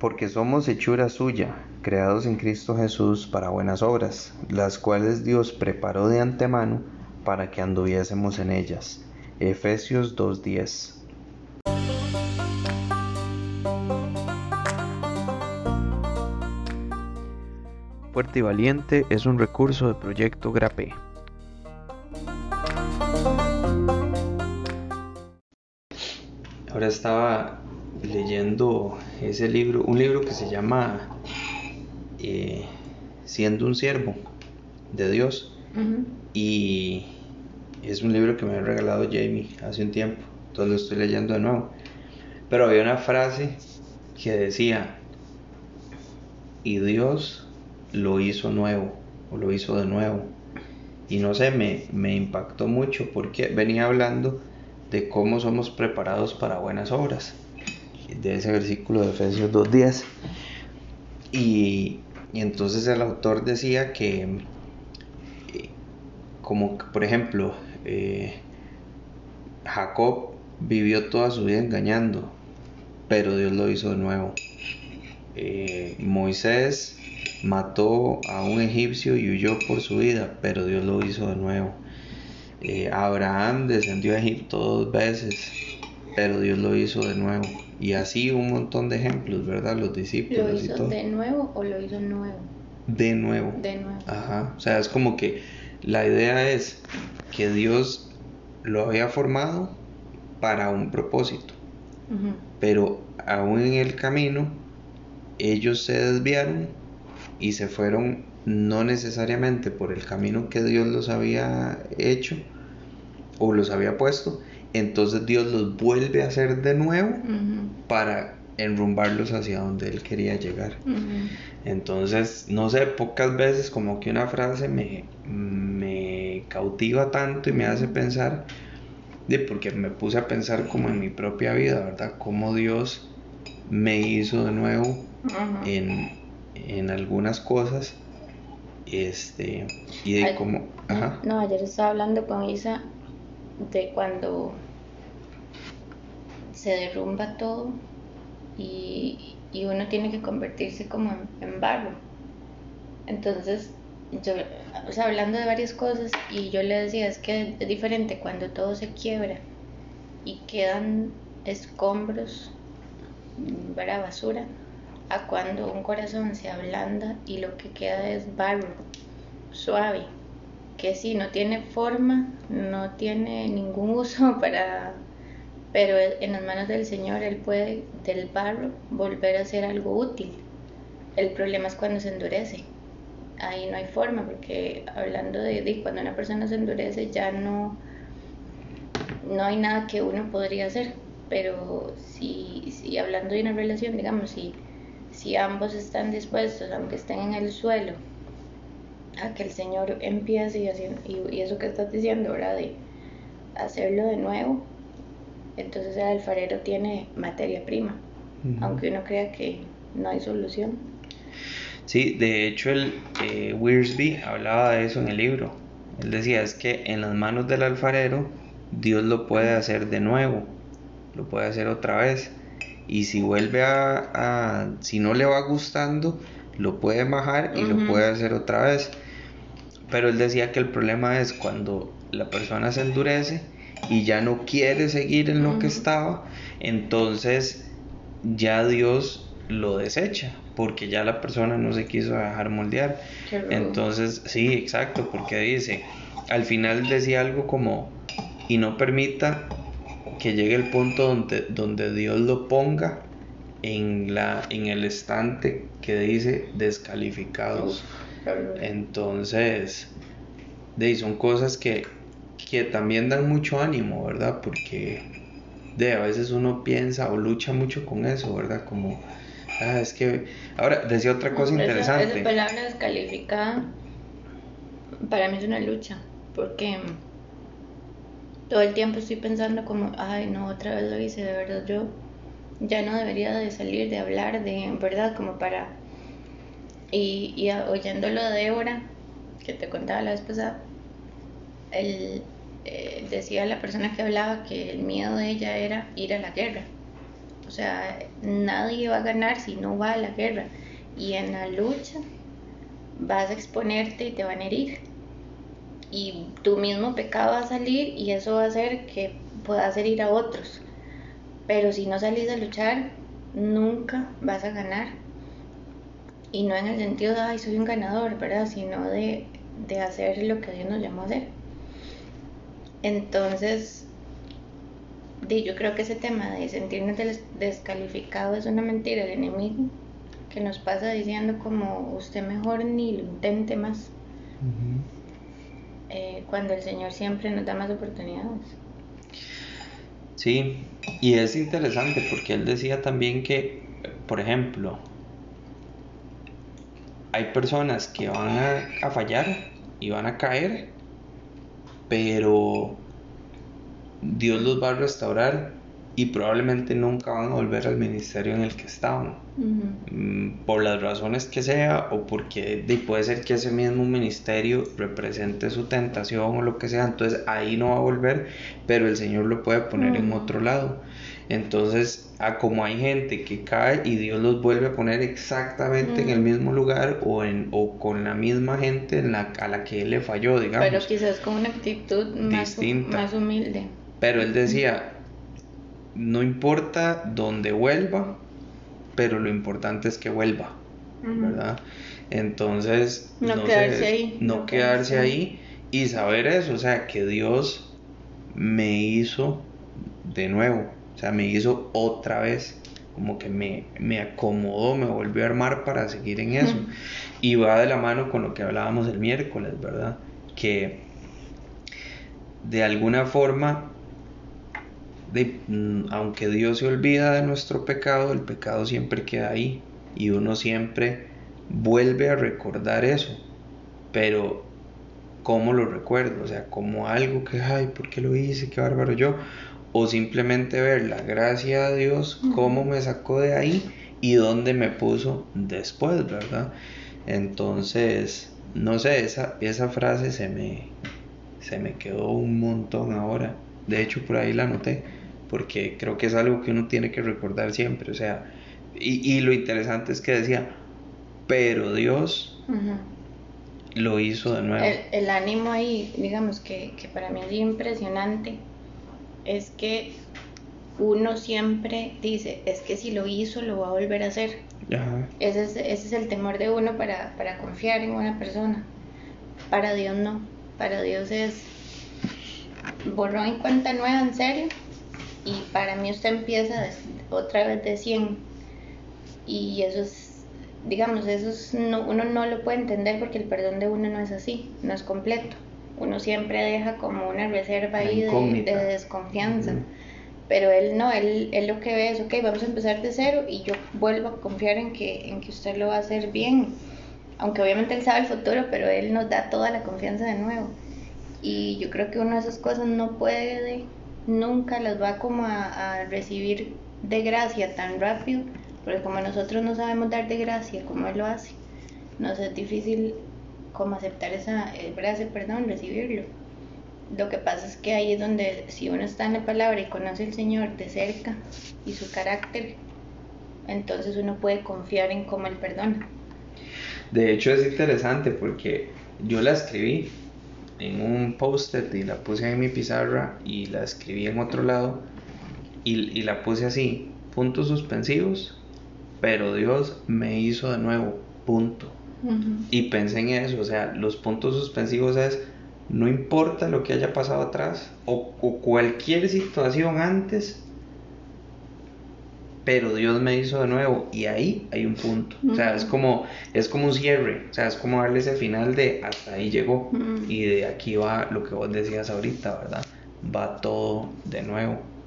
porque somos hechura suya, creados en Cristo Jesús para buenas obras, las cuales Dios preparó de antemano para que anduviésemos en ellas. Efesios 2.10 Fuerte y Valiente es un recurso de Proyecto Grape. Ahora estaba leyendo ese libro, un libro que se llama eh, Siendo un siervo de Dios. Y es un libro que me ha regalado Jamie hace un tiempo. Entonces lo estoy leyendo de nuevo. Pero había una frase que decía, y Dios lo hizo nuevo, o lo hizo de nuevo. Y no sé, me, me impactó mucho porque venía hablando de cómo somos preparados para buenas obras de ese versículo de Efesios 2.10. Y, y entonces el autor decía que, eh, como por ejemplo, eh, Jacob vivió toda su vida engañando, pero Dios lo hizo de nuevo. Eh, Moisés mató a un egipcio y huyó por su vida, pero Dios lo hizo de nuevo. Abraham descendió a Egipto dos veces, pero Dios lo hizo de nuevo. Y así un montón de ejemplos, ¿verdad? Los discípulos. ¿Lo hizo de nuevo o lo hizo nuevo? De nuevo. De nuevo. Ajá. O sea, es como que la idea es que Dios lo había formado para un propósito. Pero aún en el camino, ellos se desviaron y se fueron no necesariamente por el camino que Dios los había hecho o los había puesto, entonces Dios los vuelve a hacer de nuevo para enrumbarlos hacia donde Él quería llegar. Entonces, no sé, pocas veces como que una frase me, me cautiva tanto y me hace pensar, de, porque me puse a pensar como en mi propia vida, ¿verdad? Cómo Dios me hizo de nuevo en, en, algunas cosas. Este, y de cómo... Ajá. No, ayer estaba hablando con Isa de cuando se derrumba todo y, uno tiene que convertirse como en, barro. Entonces, yo, hablando de varias cosas, y yo le decía, es que es diferente cuando todo se quiebra y quedan escombros, para basura, a cuando un corazón se ablanda y lo que queda es barro, suave que sí, no tiene forma, no tiene ningún uso para... Pero en las manos del Señor Él puede del barro volver a ser algo útil. El problema es cuando se endurece. Ahí no hay forma, porque hablando de, cuando una persona se endurece ya no, no hay nada que uno podría hacer. Pero si, si hablando de una relación, digamos, si, si ambos están dispuestos, aunque estén en el suelo, a que el Señor empiece y, y, eso que estás diciendo, ¿verdad? De hacerlo de nuevo, entonces el alfarero tiene materia prima, aunque uno crea que no hay solución. Sí, de hecho el eh, Wiersbe hablaba de eso en el libro. Él decía es que en las manos del alfarero Dios lo puede hacer de nuevo, lo puede hacer otra vez. Y si vuelve a, a si no le va gustando, lo puede bajar y lo puede hacer otra vez. Pero él decía que el problema es cuando la persona se endurece y ya no quiere seguir en lo que estaba, entonces ya Dios lo desecha, porque ya la persona no se quiso dejar moldear. Entonces, sí, exacto, porque dice, al final decía algo como, y no permita que llegue el punto donde, donde Dios lo ponga en, la, en el estante que dice descalificados. Entonces, de son cosas que, que también dan mucho ánimo, ¿verdad? Porque de a veces uno piensa o lucha mucho con eso, ¿verdad? Como, ah, es que. Ahora, decía otra cosa interesante. Esa palabra descalificada para mí es una lucha, porque todo el tiempo estoy pensando como, ay, no, otra vez lo hice, de verdad yo ya no debería de salir, de hablar, de verdad, como para... Y, y oyéndolo de Débora, que te contaba la vez pasada, él, eh, decía la persona que hablaba que el miedo de ella era ir a la guerra. O sea, nadie va a ganar si no va a la guerra. Y en la lucha vas a exponerte y te van a herir. Y tu mismo pecado va a salir y eso va a hacer que puedas herir a otros. Pero si no salís a luchar, nunca vas a ganar. Y no en el sentido de, ay, soy un ganador, ¿verdad? Sino de, de hacer lo que Dios nos llamó a hacer. Entonces, yo creo que ese tema de sentirnos descalificados es una mentira del enemigo que nos pasa diciendo como usted mejor ni lo intente más. Eh, cuando el Señor siempre nos da más oportunidades. Sí, y es interesante porque él decía también que, por ejemplo, hay personas que van a fallar y van a caer, pero Dios los va a restaurar y probablemente nunca van a volver al ministerio en el que estaban. Mm, por las razones que sea o porque puede ser que ese mismo ministerio represente su tentación o lo que sea. Entonces ahí no va a volver, pero el Señor lo puede poner en otro lado. Entonces, a como hay gente que cae y Dios los vuelve a poner exactamente en el mismo lugar o, en, o con la misma gente en la, a la que él le falló, digamos. Pero quizás con una actitud más, más humilde. Pero él decía, no importa dónde vuelva, pero lo importante es que vuelva, ¿verdad? Entonces, no, quedarse ahí. No, quedarse ahí y saber eso, o sea, que Dios me hizo de nuevo, o sea, me hizo otra vez, como que me, me acomodó, me volvió a armar para seguir en eso. Y va de la mano con lo que hablábamos el miércoles, ¿verdad? Que de alguna forma Mm, aunque Dios se olvida de nuestro pecado, el pecado siempre queda ahí y uno siempre vuelve a recordar eso. Pero, ¿cómo lo recuerdo? O sea, como algo que, ay, ¿por qué lo hice? Qué bárbaro yo. O simplemente ver la gracia de Dios, cómo me sacó de ahí y dónde me puso después, ¿verdad? Entonces, no sé, esa, esa frase se me, se me quedó un montón ahora. De hecho, por ahí la anoté porque creo que es algo que uno tiene que recordar siempre, o sea, y, lo interesante es que decía, pero Dios lo hizo de nuevo. El, ánimo ahí, digamos que, para mí es impresionante, es que uno siempre dice, es que si lo hizo, lo va a volver a hacer. Ese, es, ese es el temor de uno para, para confiar en una persona. Para Dios no, para Dios es borrón y cuenta nueva, en serio y para mí usted empieza otra vez de 100 y eso es, digamos, eso no, uno no lo puede entender porque el perdón de uno no es así, no es completo. Uno siempre deja como una reserva ahí de, desconfianza. Pero él no, él, él lo que ve es, ok, vamos a empezar de cero y yo vuelvo a confiar en que, en que usted lo va a hacer bien. Aunque obviamente él sabe el futuro, pero él nos da toda la confianza de nuevo. Y yo creo que una de esas cosas no puede nunca las va como a, recibir de gracia tan rápido, porque como nosotros no sabemos dar de gracia como Él lo hace, nos es difícil como aceptar esa gracia, perdón, recibirlo. Lo que pasa es que ahí es donde si uno está en la palabra y conoce al Señor de cerca y su carácter, entonces uno puede confiar en cómo Él perdona. De hecho es interesante porque yo la escribí en un post-it y la puse en mi pizarra y la escribí en otro lado y, la puse así, puntos suspensivos, pero Dios me hizo de nuevo, punto. Y pensé en eso, o sea, los puntos suspensivos es, no importa lo que haya pasado atrás o, o cualquier situación antes, pero Dios me hizo de nuevo y ahí hay un punto. O sea, es como, es como un cierre, o sea, es como darle ese final de hasta ahí llegó y de aquí va lo que vos decías ahorita, ¿verdad? Va todo de nuevo.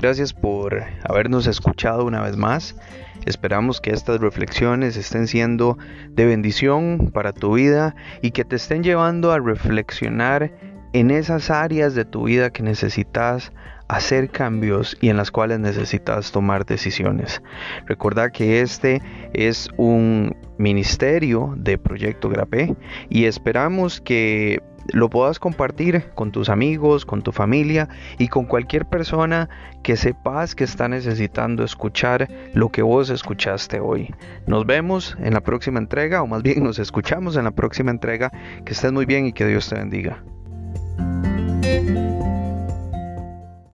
Gracias por habernos escuchado una vez más. Esperamos que estas reflexiones estén siendo de bendición para tu vida y que te estén llevando a reflexionar en esas áreas de tu vida que necesitas hacer cambios y en las cuales necesitas tomar decisiones. Recuerda que este es un ministerio de Proyecto Grape y esperamos que lo puedas compartir con tus amigos, con tu familia y con cualquier persona que sepas que está necesitando escuchar lo que vos escuchaste hoy. Nos vemos en la próxima entrega o más bien nos escuchamos en la próxima entrega. Que estés muy bien y que Dios te bendiga. thank you